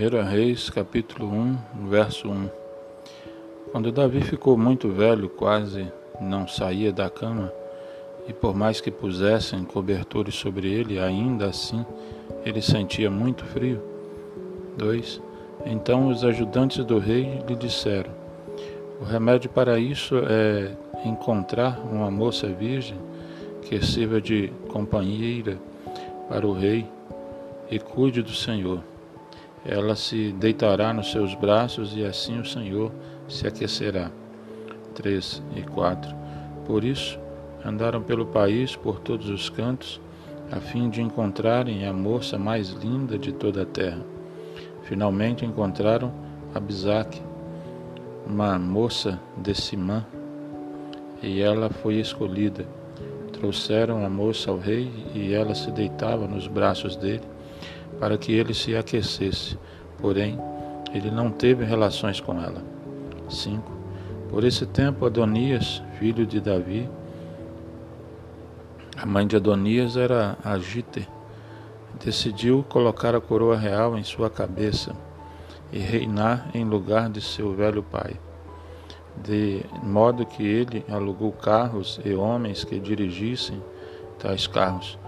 1 Reis, capítulo 1, verso 1 Quando Davi ficou muito velho, quase não saía da cama, e por mais que pusessem cobertores sobre ele, ainda assim ele sentia muito frio. 2. Então os ajudantes do rei lhe disseram: O remédio para isso é encontrar uma moça virgem que sirva de companheira para o rei e cuide do Senhor ela se deitará nos seus braços e assim o Senhor se aquecerá. 3 e 4. Por isso, andaram pelo país por todos os cantos, a fim de encontrarem a moça mais linda de toda a terra. Finalmente encontraram Abisaque, uma moça de Simã, e ela foi escolhida. Trouxeram a moça ao rei e ela se deitava nos braços dele para que ele se aquecesse. Porém, ele não teve relações com ela. 5. Por esse tempo, Adonias, filho de Davi, a mãe de Adonias era Agite, decidiu colocar a coroa real em sua cabeça e reinar em lugar de seu velho pai. De modo que ele alugou carros e homens que dirigissem tais carros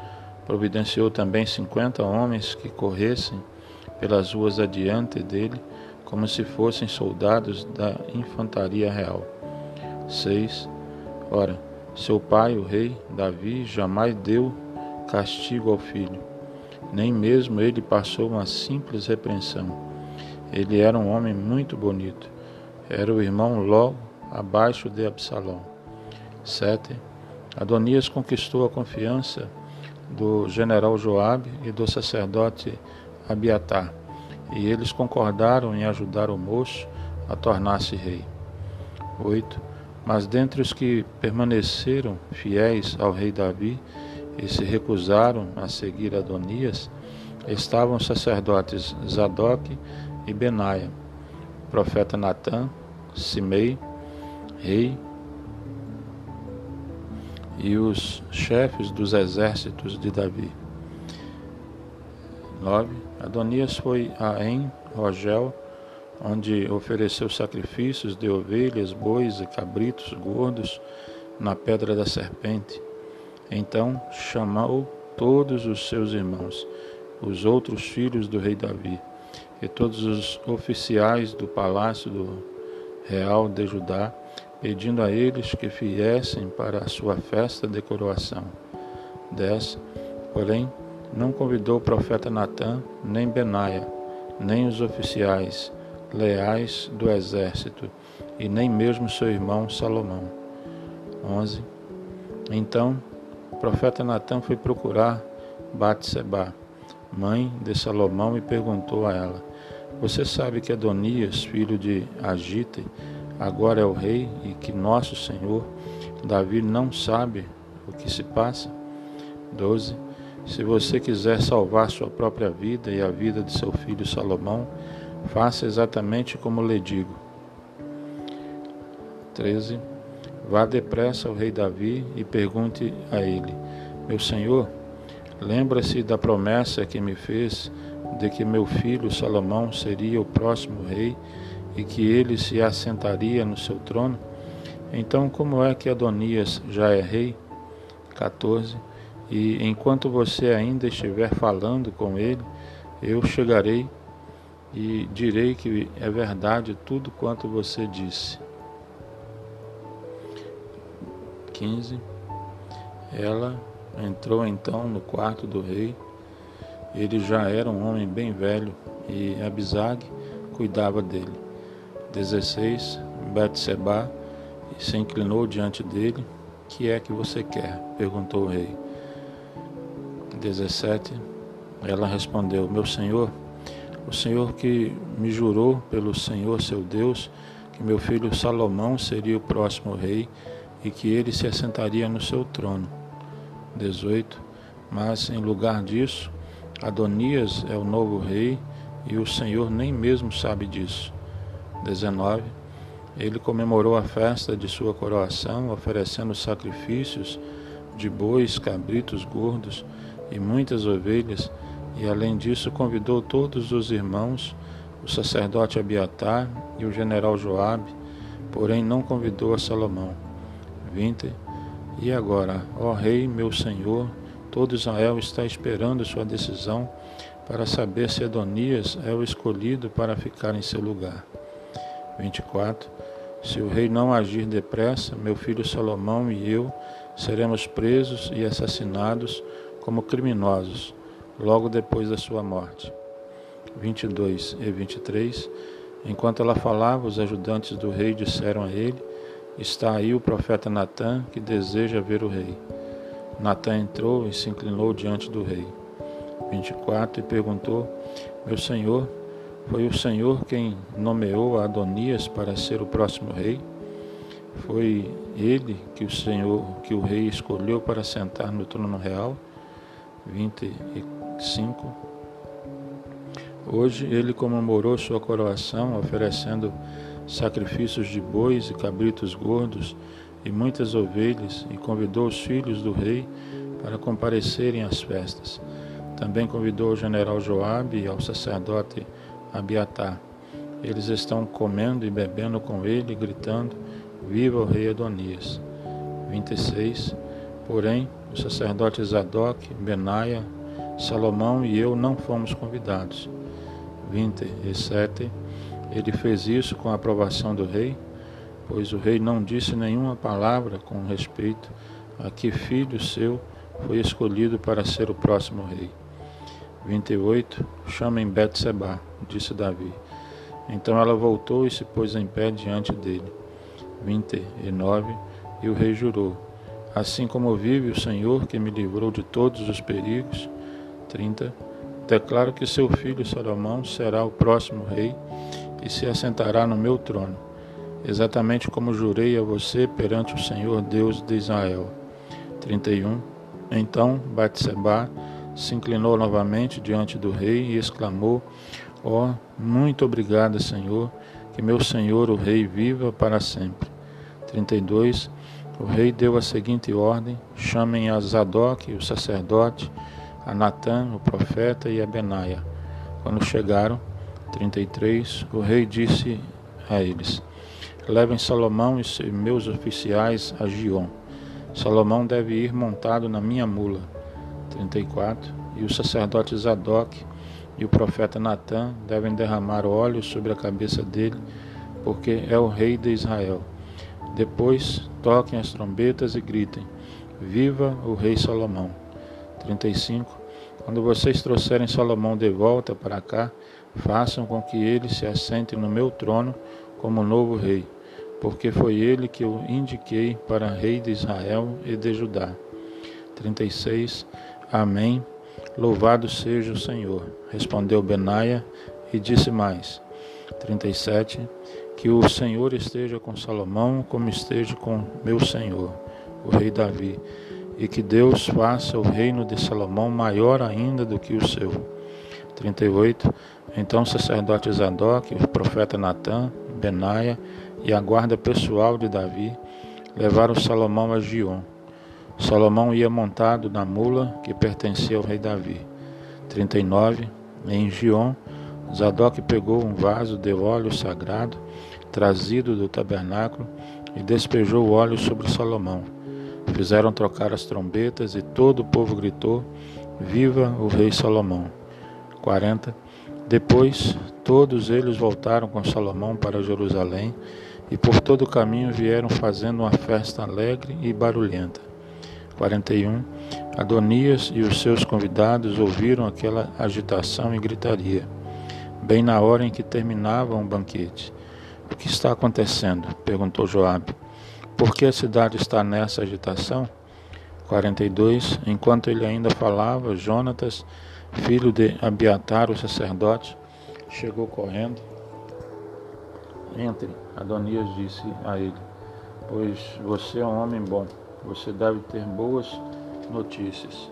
Providenciou também cinquenta homens que corressem pelas ruas adiante dele, como se fossem soldados da infantaria real. 6. Ora, seu pai, o rei Davi, jamais deu castigo ao filho, nem mesmo ele passou uma simples repreensão. Ele era um homem muito bonito. Era o irmão logo abaixo de Absalão. 7. Adonias conquistou a confiança do general Joabe e do sacerdote Abiatar, e eles concordaram em ajudar o moço a tornar-se rei. 8. Mas dentre os que permaneceram fiéis ao rei Davi e se recusaram a seguir Adonias, estavam os sacerdotes Zadok e Benaia, profeta Natã, Simei, rei e os chefes dos exércitos de Davi. 9. Adonias foi a En Rogel, onde ofereceu sacrifícios de ovelhas, bois e cabritos gordos na pedra da serpente. Então chamou todos os seus irmãos, os outros filhos do rei Davi, e todos os oficiais do palácio do real de Judá, pedindo a eles que viessem para a sua festa de coroação. 10. Porém, não convidou o profeta Natã, nem Benaia, nem os oficiais leais do exército, e nem mesmo seu irmão Salomão. 11. Então, o profeta Natã foi procurar Batseba, mãe de Salomão, e perguntou a ela: Você sabe que Adonias, filho de Agite, agora é o rei e que nosso Senhor Davi não sabe o que se passa? 12. Se você quiser salvar sua própria vida e a vida de seu filho Salomão, faça exatamente como lhe digo. 13. Vá depressa ao rei Davi e pergunte a ele: Meu senhor, lembra-se da promessa que me fez de que meu filho Salomão seria o próximo rei e que ele se assentaria no seu trono? Então, como é que Adonias já é rei? 14. E enquanto você ainda estiver falando com ele, eu chegarei e direi que é verdade tudo quanto você disse. 15. Ela entrou então no quarto do rei. Ele já era um homem bem velho e Abisag cuidava dele. 16. Betseba se inclinou diante dele. Que é que você quer? perguntou o rei. 17. Ela respondeu: Meu senhor, o senhor que me jurou pelo Senhor seu Deus que meu filho Salomão seria o próximo rei e que ele se assentaria no seu trono. 18. Mas em lugar disso, Adonias é o novo rei e o Senhor nem mesmo sabe disso. 19. Ele comemorou a festa de sua coroação, oferecendo sacrifícios de bois, cabritos gordos e muitas ovelhas, e além disso convidou todos os irmãos o sacerdote Abiatar e o general Joabe, porém não convidou a Salomão. 20. E agora, ó rei, meu senhor, todo Israel está esperando sua decisão para saber se Adonias é o escolhido para ficar em seu lugar. 24. Se o rei não agir depressa, meu filho Salomão e eu seremos presos e assassinados como criminosos, logo depois da sua morte. 22 e 23 Enquanto ela falava, os ajudantes do rei disseram a ele: Está aí o profeta Natã, que deseja ver o rei. Natã entrou e se inclinou diante do rei. 24 E perguntou: Meu senhor, foi o senhor quem nomeou Adonias para ser o próximo rei? Foi ele que o Senhor, que o rei escolheu para sentar no trono real. 25. Hoje ele comemorou sua coroação, oferecendo sacrifícios de bois e cabritos gordos e muitas ovelhas, e convidou os filhos do rei para comparecerem às festas. Também convidou o general Joabe e ao sacerdote Abiatar. Eles estão comendo e bebendo com ele, gritando: Viva o rei Adonias. 26. Porém, o sacerdote Zadok, Benaia, Salomão e eu não fomos convidados. 27. Ele fez isso com a aprovação do rei, pois o rei não disse nenhuma palavra com respeito a que filho seu foi escolhido para ser o próximo rei. 28. Chamem Betseba, disse Davi. Então ela voltou e se pôs em pé diante dele. 29 E o rei jurou: Assim como vive o Senhor que me livrou de todos os perigos. 30 Declaro que seu filho Salomão será o próximo rei e se assentará no meu trono, exatamente como jurei a você perante o Senhor Deus de Israel. 31 Então Batseba se inclinou novamente diante do rei e exclamou: Ó, oh, muito obrigada, Senhor, que meu senhor o rei viva para sempre. 32. O rei deu a seguinte ordem: chamem a Zadok, o sacerdote, a Natã, o profeta, e a Benaia. Quando chegaram, 33, o rei disse a eles: Levem Salomão e meus oficiais a Gion. Salomão deve ir montado na minha mula. 34. E o sacerdote Zadok e o profeta Natã devem derramar óleo sobre a cabeça dele, porque é o rei de Israel. Depois toquem as trombetas e gritem: Viva o rei Salomão! 35. Quando vocês trouxerem Salomão de volta para cá, façam com que ele se assente no meu trono como novo rei, porque foi ele que eu indiquei para rei de Israel e de Judá. 36. Amém. Louvado seja o Senhor. Respondeu Benaia e disse mais. 37. Que o Senhor esteja com Salomão, como esteja com meu Senhor, o rei Davi, e que Deus faça o reino de Salomão maior ainda do que o seu. 38. Então o sacerdote Zadok, o profeta Natã, Benaia e a guarda pessoal de Davi levaram Salomão a Gion. Salomão ia montado na mula que pertencia ao rei Davi. 39. Em Gion, Zadok pegou um vaso de óleo sagrado trazido do tabernáculo e despejou o óleo sobre Salomão. Fizeram trocar as trombetas e todo o povo gritou: Viva o rei Salomão! 40. Depois, todos eles voltaram com Salomão para Jerusalém e por todo o caminho vieram fazendo uma festa alegre e barulhenta. 41. Adonias e os seus convidados ouviram aquela agitação e gritaria, bem na hora em que terminavam o banquete. O que está acontecendo? perguntou Joabe. Por que a cidade está nessa agitação? 42. Enquanto ele ainda falava, Jonatas, filho de Abiatar, o sacerdote, chegou correndo. Entre, Adonias disse a ele, pois você é um homem bom, você deve ter boas notícias.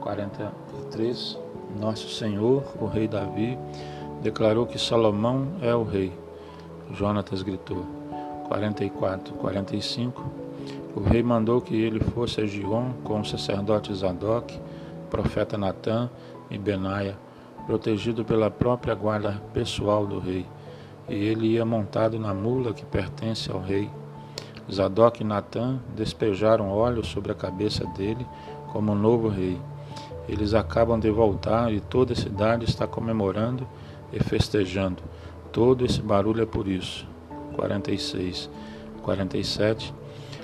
43. Nosso Senhor, o rei Davi, declarou que Salomão é o rei. Jonatas gritou. 44, 45. O rei mandou que ele fosse a Gion com o sacerdote Zadok, profeta Natã e Benaia, protegido pela própria guarda pessoal do rei, e ele ia montado na mula que pertence ao rei. Zadok e Natã despejaram óleo sobre a cabeça dele como novo rei. Eles acabam de voltar e toda a cidade está comemorando e festejando. Todo esse barulho é por isso. 46, 47.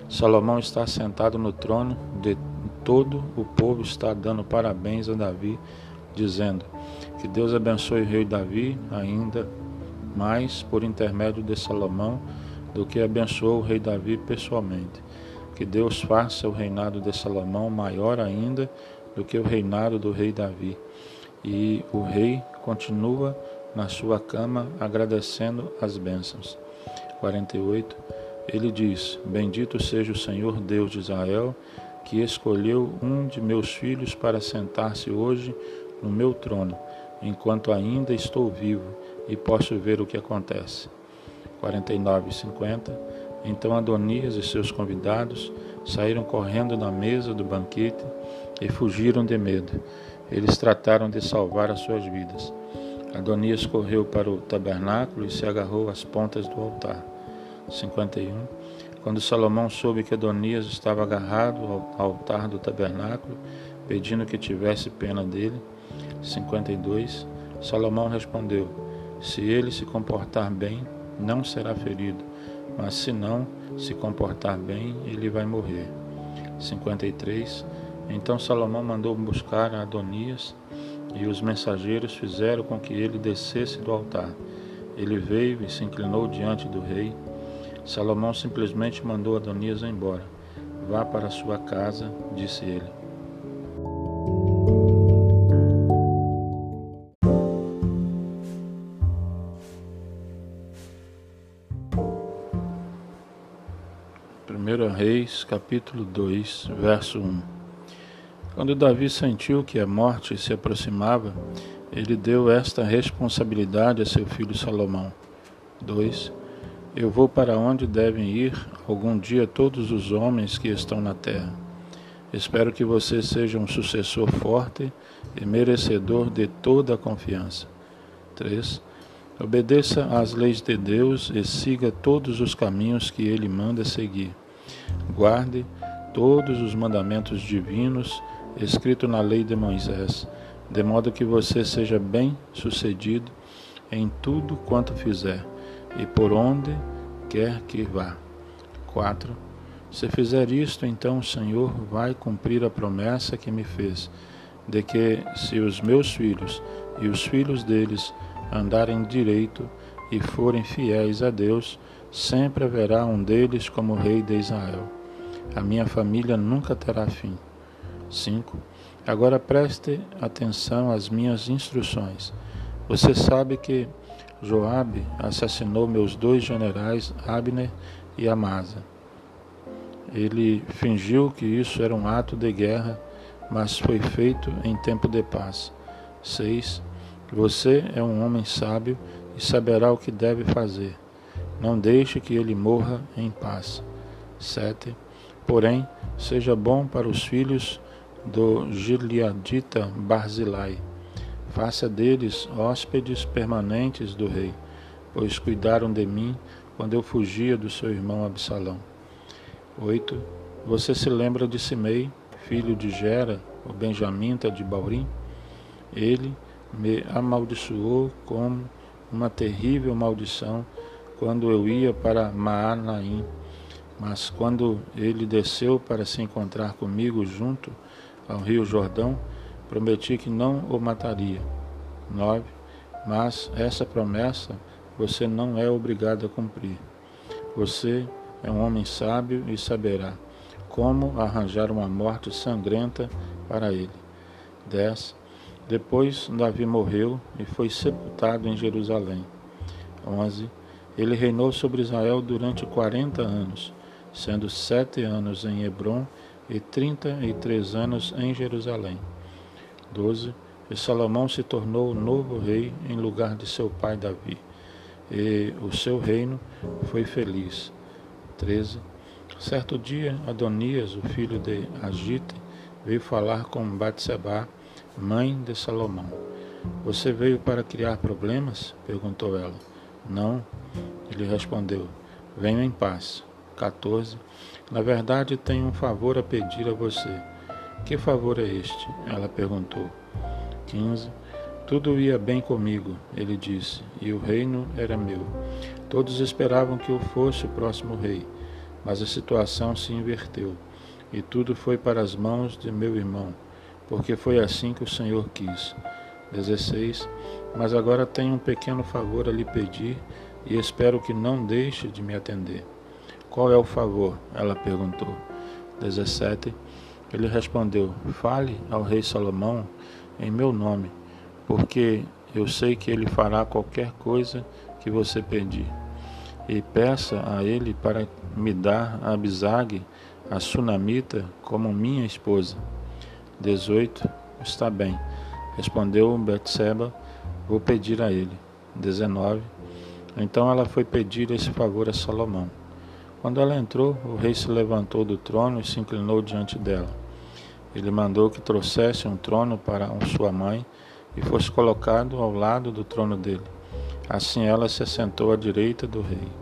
Salomão está sentado no trono de todo o povo está dando parabéns a Davi, dizendo: Que Deus abençoe o rei Davi ainda mais por intermédio de Salomão do que abençoou o rei Davi pessoalmente. Que Deus faça o reinado de Salomão maior ainda do que o reinado do rei Davi. E o rei continua na sua cama agradecendo as bênçãos. 48. Ele diz: Bendito seja o Senhor Deus de Israel, que escolheu um de meus filhos para sentar-se hoje no meu trono, enquanto ainda estou vivo e posso ver o que acontece. 49 e 50. Então Adonias e seus convidados saíram correndo da mesa do banquete e fugiram de medo. Eles trataram de salvar as suas vidas. Adonias correu para o tabernáculo e se agarrou às pontas do altar. 51. Quando Salomão soube que Adonias estava agarrado ao altar do tabernáculo, pedindo que tivesse pena dele. 52. Salomão respondeu: Se ele se comportar bem, não será ferido, mas se não se comportar bem, ele vai morrer. 53. Então Salomão mandou buscar a Adonias e os mensageiros fizeram com que ele descesse do altar. Ele veio e se inclinou diante do rei. Salomão simplesmente mandou Adonias embora. Vá para sua casa, disse ele. Primeiro Reis, capítulo 2, verso 1. Quando Davi sentiu que a morte se aproximava, ele deu esta responsabilidade a seu filho Salomão. 2. Eu vou para onde devem ir algum dia todos os homens que estão na terra. Espero que você seja um sucessor forte e merecedor de toda a confiança. 3. Obedeça às leis de Deus e siga todos os caminhos que ele manda seguir. Guarde todos os mandamentos divinos escrito na lei de Moisés, de modo que você seja bem sucedido em tudo quanto fizer e por onde quer que vá. 4. Se fizer isto, então o Senhor vai cumprir a promessa que me fez, de que se os meus filhos e os filhos deles andarem direito e forem fiéis a Deus, sempre haverá um deles como rei de Israel. A minha família nunca terá fim. 5. Agora preste atenção às minhas instruções. Você sabe que Joabe assassinou meus dois generais, Abner e Amasa. Ele fingiu que isso era um ato de guerra, mas foi feito em tempo de paz. 6. Você é um homem sábio e saberá o que deve fazer. Não deixe que ele morra em paz. 7. Porém, seja bom para os filhos do Gileadita Barzilai. Faça deles hóspedes permanentes do rei, pois cuidaram de mim quando eu fugia do seu irmão Absalão. 8. Você se lembra de Simei, filho de Gera, o benjamita de Baurim? Ele me amaldiçoou com uma terrível maldição quando eu ia para Maanaim. Mas quando ele desceu para se encontrar comigo junto ao rio Jordão, prometi que não o mataria. 9. Mas essa promessa você não é obrigado a cumprir. Você é um homem sábio e saberá como arranjar uma morte sangrenta para ele. 10. Depois Davi morreu e foi sepultado em Jerusalém. 11. Ele reinou sobre Israel durante quarenta anos, sendo sete anos em Hebron e trinta e três anos em Jerusalém. 12. E Salomão se tornou o novo rei em lugar de seu pai Davi, e o seu reino foi feliz. 13. Certo dia, Adonias, o filho de Agite, veio falar com Batseba, mãe de Salomão. Você veio para criar problemas? perguntou ela. Não, ele respondeu. Venho em paz. 14. Na verdade, tenho um favor a pedir a você. Que favor é este? Ela perguntou. 15. Tudo ia bem comigo, ele disse, e o reino era meu. Todos esperavam que eu fosse o próximo rei, mas a situação se inverteu, e tudo foi para as mãos de meu irmão, porque foi assim que o Senhor quis. 16. Mas agora tenho um pequeno favor a lhe pedir, e espero que não deixe de me atender. Qual é o favor? Ela perguntou. 17. Ele respondeu: Fale ao rei Salomão em meu nome porque eu sei que ele fará qualquer coisa que você pedir. E peça a ele para me dar a Abisag, a sunamita, como minha esposa. 18. Está bem. Respondeu Betseba, vou pedir a ele. 19. Então ela foi pedir esse favor a Salomão. Quando ela entrou, o rei se levantou do trono e se inclinou diante dela. Ele mandou que trouxesse um trono para sua mãe e fosse colocado ao lado do trono dele. Assim ela se assentou à direita do rei.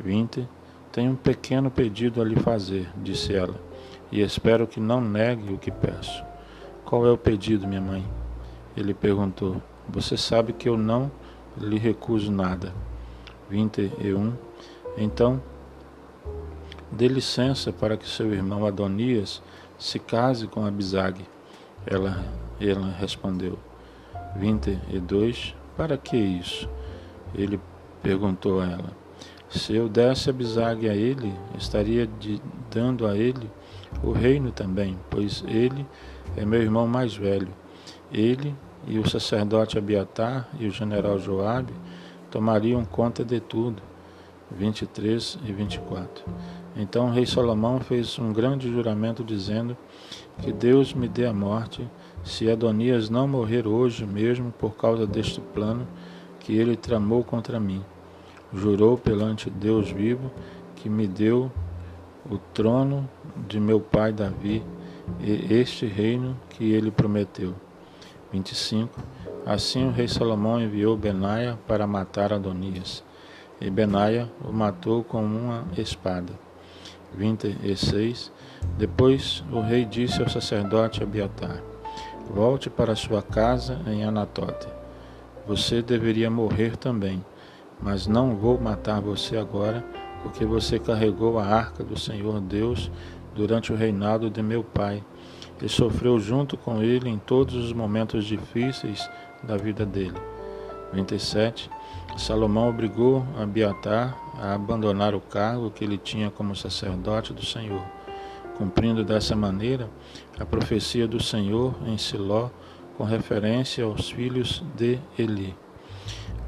20. Tenho um pequeno pedido a lhe fazer, disse ela, e espero que não negue o que peço. Qual é o pedido, minha mãe? Ele perguntou. Você sabe que eu não lhe recuso nada. 21. Então, dê licença para que seu irmão Adonias se case com Abisag. Ela ela respondeu: 22. Para que isso? Ele perguntou a ela: Se eu desse a bisague a ele, estaria de, dando a ele o reino também, pois ele é meu irmão mais velho. Ele e o sacerdote Abiatar e o general Joabe tomariam conta de tudo. 23 e 24. Então o rei Salomão fez um grande juramento dizendo que Deus me dê a morte se Adonias não morrer hoje mesmo por causa deste plano que ele tramou contra mim. Jurou perante Deus vivo que me deu o trono de meu pai Davi e este reino que ele prometeu. 25. Assim o rei Salomão enviou Benaia para matar Adonias, e Benaia o matou com uma espada. 26. Depois o rei disse ao sacerdote Abiatar: Volte para sua casa em Anatote. Você deveria morrer também, mas não vou matar você agora, porque você carregou a arca do Senhor Deus durante o reinado de meu pai e sofreu junto com ele em todos os momentos difíceis da vida dele. 27. Salomão obrigou Abiatar a abandonar o cargo que ele tinha como sacerdote do Senhor cumprindo dessa maneira a profecia do Senhor em Siló com referência aos filhos de Eli.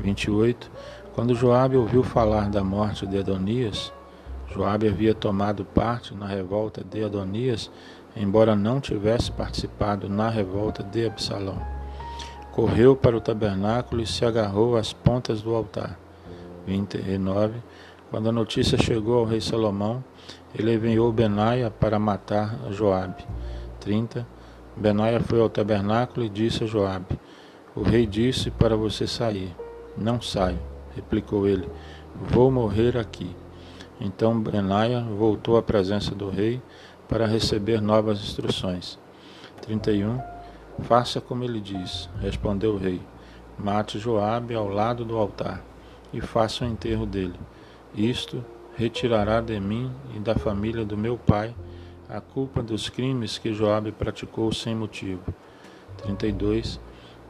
28. Quando Joabe ouviu falar da morte de Adonias, Joabe havia tomado parte na revolta de Adonias, embora não tivesse participado na revolta de Absalão. Correu para o tabernáculo e se agarrou às pontas do altar. 29. Quando a notícia chegou ao rei Salomão, ele enviou Benaia para matar Joabe. 30. Benaia foi ao tabernáculo e disse a Joabe: O rei disse para você sair. Não saio, replicou ele. Vou morrer aqui. Então Benaia voltou à presença do rei para receber novas instruções. 31. Faça como ele diz, respondeu o rei. Mate Joabe ao lado do altar e faça o enterro dele. Isto retirará de mim e da família do meu pai a culpa dos crimes que Joabe praticou sem motivo. 32.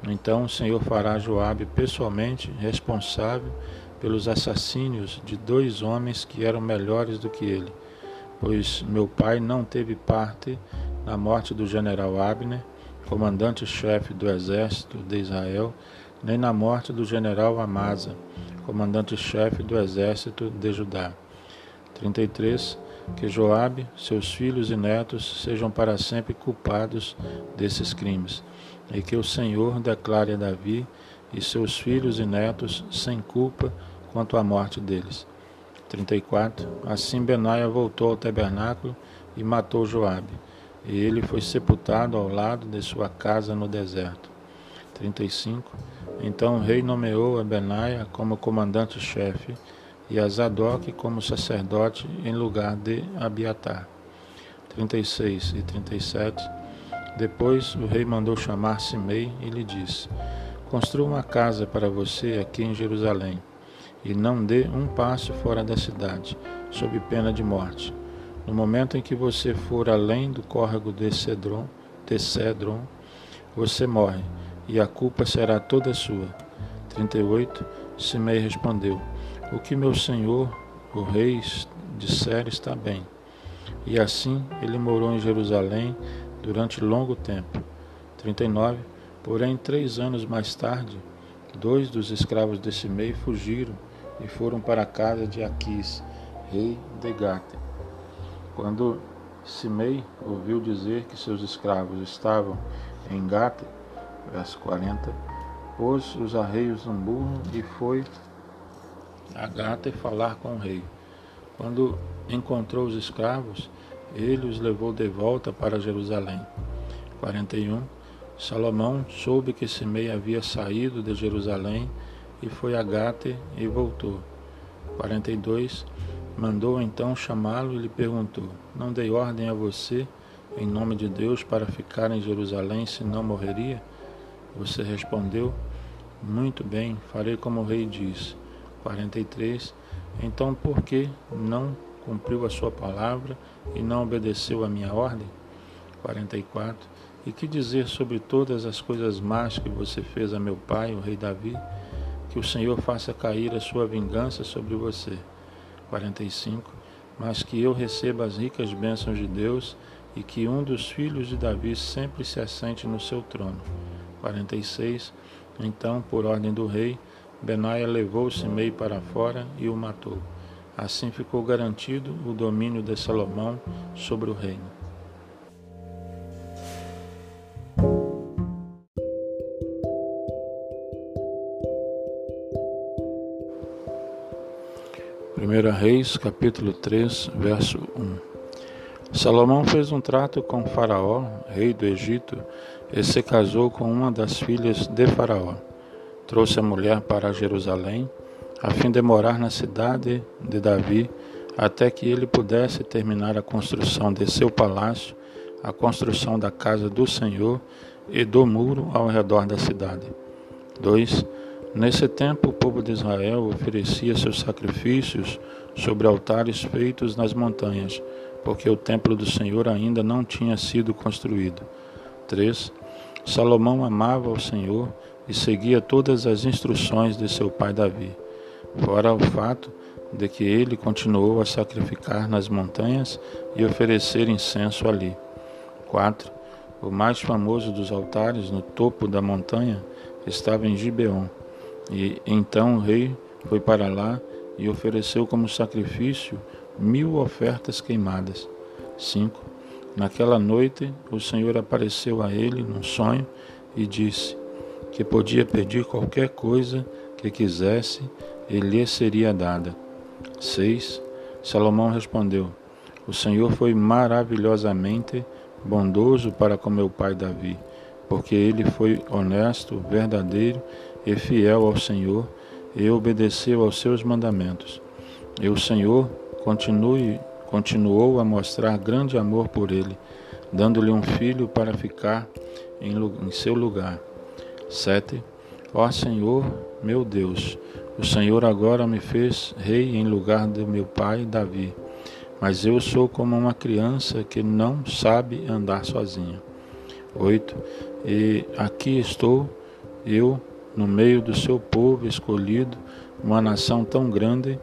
Então o Senhor fará Joabe pessoalmente responsável pelos assassínios de dois homens que eram melhores do que ele, pois meu pai não teve parte na morte do general Abner, comandante-chefe do exército de Israel, nem na morte do general Amasa, comandante-chefe do exército de Judá. 33. Que Joabe, seus filhos e netos sejam para sempre culpados desses crimes, e que o Senhor declare a Davi e seus filhos e netos sem culpa quanto à morte deles. 34. Assim Benaia voltou ao tabernáculo e matou Joabe, e ele foi sepultado ao lado de sua casa no deserto. 35. Então o rei nomeou a Benaia como comandante-chefe e a Zadok como sacerdote em lugar de Abiatar. 36 e 37. Depois o rei mandou chamar Simei e lhe disse: Construa uma casa para você aqui em Jerusalém, e não dê um passo fora da cidade, sob pena de morte. No momento em que você for além do córrego de Cedron, de Cedron você morre, e a culpa será toda sua. 38. Simei respondeu: O que meu senhor, o rei, disser está bem. E assim ele morou em Jerusalém durante longo tempo. 39. Porém, três anos mais tarde, dois dos escravos de Simei fugiram e foram para a casa de Aquis, rei de Gate. Quando Simei ouviu dizer que seus escravos estavam em Gate, verso 40, pôs os arreios no burro e foi a Gate falar com o rei. Quando encontrou os escravos, ele os levou de volta para Jerusalém. 41. Salomão soube que Simei havia saído de Jerusalém e foi a Gate e voltou. 42. Mandou então chamá-lo e lhe perguntou: Não dei ordem a você, em nome de Deus, para ficar em Jerusalém, se não morreria? Você respondeu: Muito bem, farei como o rei disse. 43. Então por que não cumpriu a sua palavra e não obedeceu a minha ordem? 44. E que dizer sobre todas as coisas más que você fez a meu pai, o rei Davi? Que o Senhor faça cair a sua vingança sobre você. 45. Mas que eu receba as ricas bênçãos de Deus e que um dos filhos de Davi sempre se assente no seu trono. 46. Então, por ordem do rei, Benaia levou Simei para fora e o matou. Assim ficou garantido o domínio de Salomão sobre o reino. Primeira Reis, capítulo 3, verso 1. Salomão fez um trato com Faraó, rei do Egito, e se casou com uma das filhas de Faraó. Trouxe a mulher para Jerusalém a fim de morar na cidade de Davi, até que ele pudesse terminar a construção de seu palácio, a construção da casa do Senhor e do muro ao redor da cidade. 2. Nesse tempo, o povo de Israel oferecia seus sacrifícios sobre altares feitos nas montanhas, porque o templo do Senhor ainda não tinha sido construído. 3. Salomão amava o Senhor e seguia todas as instruções de seu pai Davi fora o fato de que ele continuou a sacrificar nas montanhas e oferecer incenso ali. 4. O mais famoso dos altares no topo da montanha estava em Gibeon, e então o rei foi para lá e ofereceu como sacrifício mil ofertas queimadas. 5. Naquela noite o Senhor apareceu a ele num sonho e disse que podia pedir qualquer coisa que quisesse e lhe seria dada. 6. Salomão respondeu: O Senhor foi maravilhosamente bondoso para com meu pai Davi, porque ele foi honesto, verdadeiro e fiel ao Senhor e obedeceu aos seus mandamentos. E o Senhor continue, continuou a mostrar grande amor por ele, dando-lhe um filho para ficar em, em seu lugar. 7. Ó Senhor, meu Deus, o Senhor agora me fez rei em lugar do meu pai Davi, mas eu sou como uma criança que não sabe andar sozinha. 8. E aqui estou, eu, no meio do seu povo escolhido, uma nação tão grande,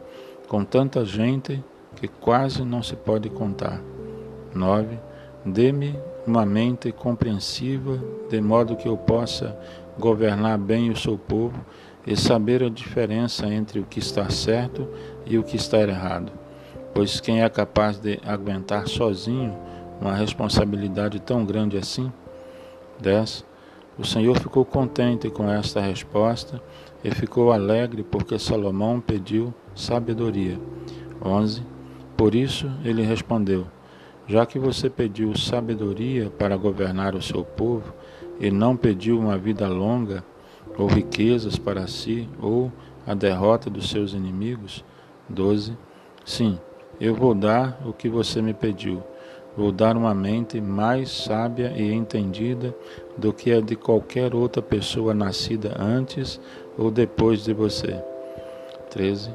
com tanta gente que quase não se pode contar. 9. Dê-me uma mente compreensiva, de modo que eu possa governar bem o seu povo e saber a diferença entre o que está certo e o que está errado. Pois quem é capaz de aguentar sozinho uma responsabilidade tão grande assim? 10. O Senhor ficou contente com esta resposta e ficou alegre porque Salomão pediu sabedoria. 11. Por isso ele respondeu: Já que você pediu sabedoria para governar o seu povo, e não pediu uma vida longa, ou riquezas para si, ou a derrota dos seus inimigos? 12. Sim, eu vou dar o que você me pediu. Vou dar uma mente mais sábia e entendida do que a de qualquer outra pessoa nascida antes ou depois de você. 13.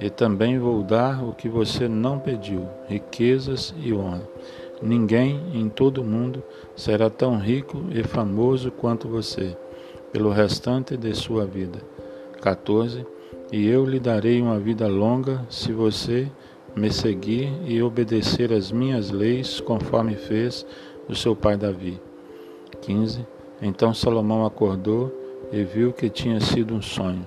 E também vou dar o que você não pediu: riquezas e honra. Ninguém em todo o mundo será tão rico e famoso quanto você, pelo restante de sua vida. 14. E eu lhe darei uma vida longa se você me seguir e obedecer as minhas leis, conforme fez o seu pai Davi. 15. Então Salomão acordou e viu que tinha sido um sonho.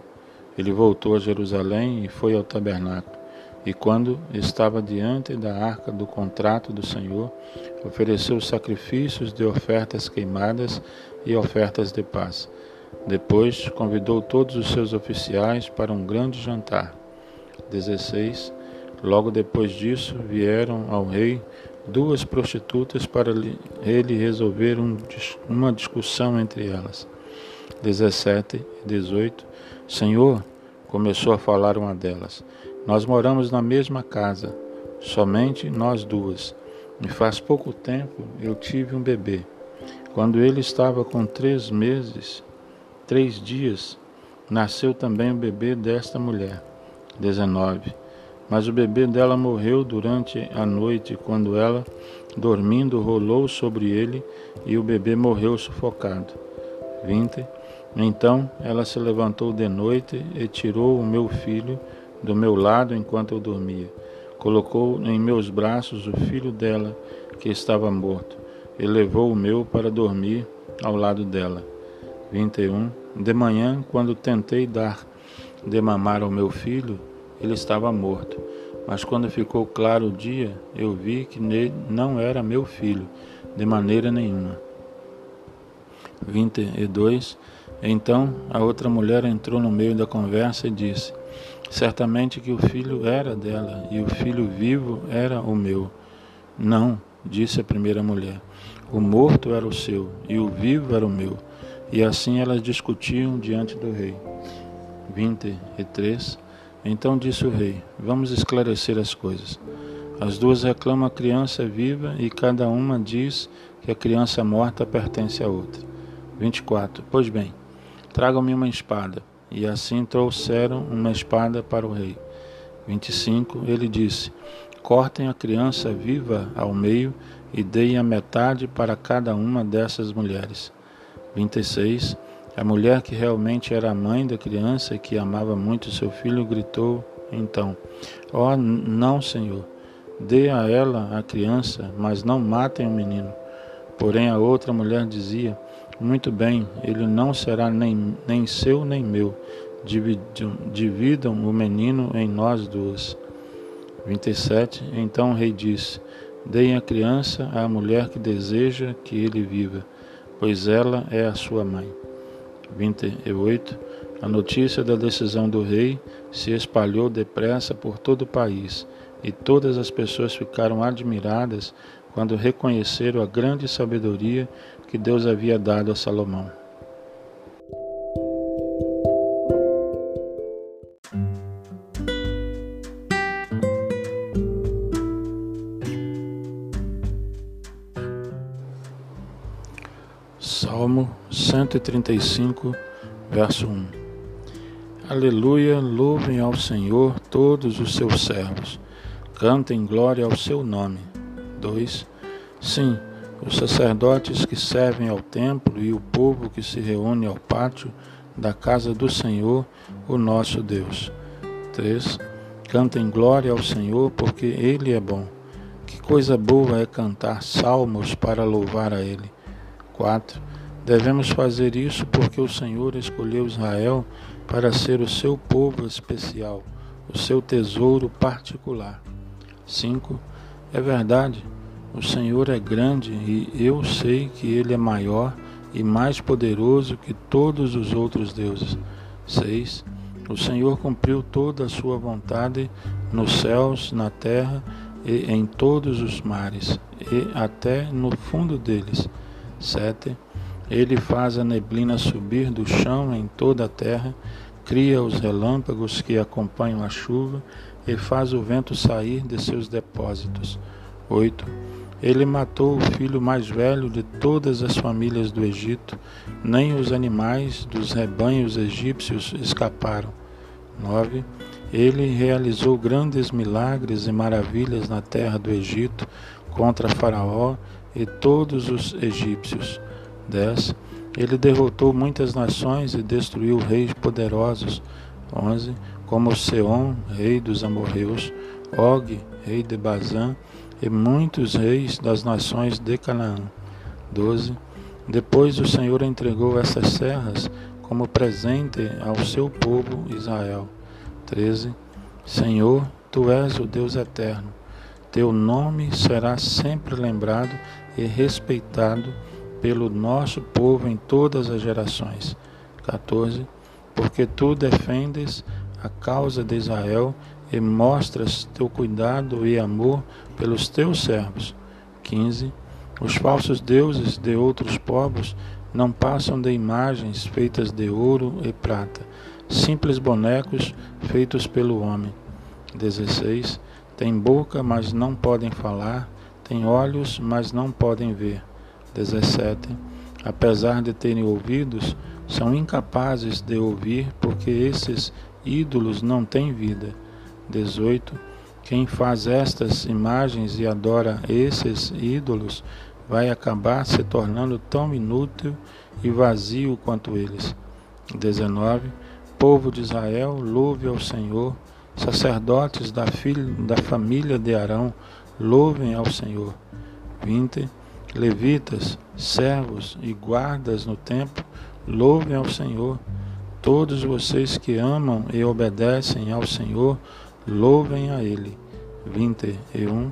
Ele voltou a Jerusalém e foi ao tabernáculo. E quando estava diante da arca do contrato do Senhor, ofereceu sacrifícios de ofertas queimadas e ofertas de paz. Depois convidou todos os seus oficiais para um grande jantar. 16. Logo depois disso vieram ao rei duas prostitutas para ele resolver um, uma discussão entre elas. 17 e 18. Senhor, começou a falar uma delas, nós moramos na mesma casa, somente nós duas. E faz pouco tempo eu tive um bebê. Quando ele estava com três meses, três dias, nasceu também o bebê desta mulher. 19. Mas o bebê dela morreu durante a noite, quando ela, dormindo, rolou sobre ele e o bebê morreu sufocado. 20. Então ela se levantou de noite e tirou o meu filho do meu lado enquanto eu dormia. Colocou em meus braços o filho dela, que estava morto, e levou o meu para dormir ao lado dela. 21. De manhã, quando tentei dar de mamar ao meu filho, ele estava morto. Mas quando ficou claro o dia, eu vi que não era meu filho, de maneira nenhuma. 22. Então a outra mulher entrou no meio da conversa e disse: Certamente que o filho era dela e o filho vivo era o meu. Não, disse a primeira mulher. O morto era o seu e o vivo era o meu. E assim elas discutiam diante do rei. 23. Então disse o rei: Vamos esclarecer as coisas. As duas reclamam a criança viva e cada uma diz que a criança morta pertence à outra. 24. Pois bem, Tragam-me uma espada. E assim trouxeram uma espada para o rei. 25. Ele disse: Cortem a criança viva ao meio e deem a metade para cada uma dessas mulheres. 26. A mulher que realmente era a mãe da criança e que amava muito seu filho gritou então: Ó, oh, não, Senhor, dê a ela a criança, mas não matem o menino. Porém a outra mulher dizia: muito bem, ele não será nem, nem seu nem meu. Dividam, dividam o menino em nós duas. 27. Então o rei disse: Deem a criança à mulher que deseja que ele viva, pois ela é a sua mãe. 28. A notícia da decisão do rei se espalhou depressa por todo o país, e todas as pessoas ficaram admiradas quando reconheceram a grande sabedoria que Deus havia dado a Salomão. 135, verso 1 Aleluia, louvem ao Senhor todos os seus servos, cantem glória ao seu nome. 2 Sim, os sacerdotes que servem ao templo e o povo que se reúne ao pátio da casa do Senhor, o nosso Deus. 3. Cantem glória ao Senhor, porque Ele é bom. Que coisa boa é cantar salmos para louvar a Ele. 4. Devemos fazer isso porque o Senhor escolheu Israel para ser o seu povo especial, o seu tesouro particular. 5. É verdade o Senhor é grande e eu sei que Ele é maior e mais poderoso que todos os outros deuses. 6. O Senhor cumpriu toda a sua vontade nos céus, na terra e em todos os mares, e até no fundo deles. 7. Ele faz a neblina subir do chão em toda a terra, cria os relâmpagos que acompanham a chuva e faz o vento sair de seus depósitos. 8. Ele matou o filho mais velho de todas as famílias do Egito, nem os animais dos rebanhos egípcios escaparam. 9. Ele realizou grandes milagres e maravilhas na terra do Egito contra Faraó e todos os egípcios. 10. Ele derrotou muitas nações e destruiu reis poderosos. 11. Como Seom, rei dos amorreus, Og, rei de Bazã, e muitos reis das nações de Canaã. 12. Depois o Senhor entregou essas serras como presente ao seu povo Israel. 13. Senhor, tu és o Deus eterno. Teu nome será sempre lembrado e respeitado pelo nosso povo em todas as gerações. 14. Porque tu defendes a causa de Israel e mostras teu cuidado e amor pelos teus servos. 15. Os falsos deuses de outros povos não passam de imagens feitas de ouro e prata, simples bonecos feitos pelo homem. 16. Tem boca, mas não podem falar, tem olhos, mas não podem ver. 17. Apesar de terem ouvidos, são incapazes de ouvir, porque esses ídolos não têm vida. 18. Quem faz estas imagens e adora esses ídolos vai acabar se tornando tão inútil e vazio quanto eles. 19. Povo de Israel, louve ao Senhor. Sacerdotes da, filha, da família de Arão, louvem ao Senhor. 20. Levitas, servos e guardas no templo, louvem ao Senhor. Todos vocês que amam e obedecem ao Senhor, louvem a Ele. 21.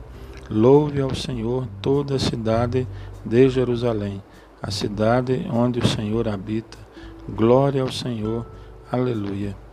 Louve ao Senhor toda a cidade de Jerusalém, a cidade onde o Senhor habita. Glória ao Senhor. Aleluia.